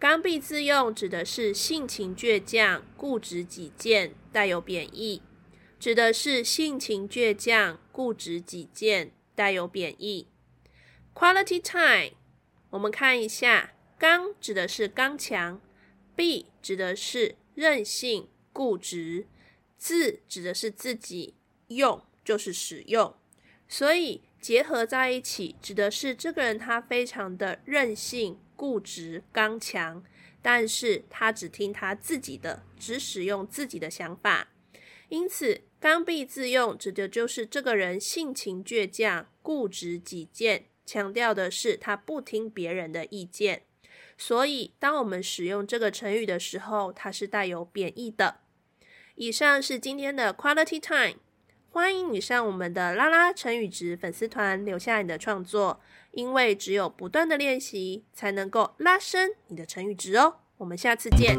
刚愎自用指的是性情倔强、固执己见，带有贬义。指的是性情倔强、固执己见，带有贬义。Quality time，我们看一下，刚指的是刚强，愎指的是任性、固执。自指的是自己，用就是使用，所以结合在一起，指的是这个人他非常的任性、固执、刚强，但是他只听他自己的，只使用自己的想法。因此，刚愎自用指的就是这个人性情倔强、固执己见，强调的是他不听别人的意见。所以，当我们使用这个成语的时候，它是带有贬义的。以上是今天的 Quality Time，欢迎你上我们的拉拉成语值粉丝团留下你的创作，因为只有不断的练习，才能够拉伸你的成语值哦。我们下次见。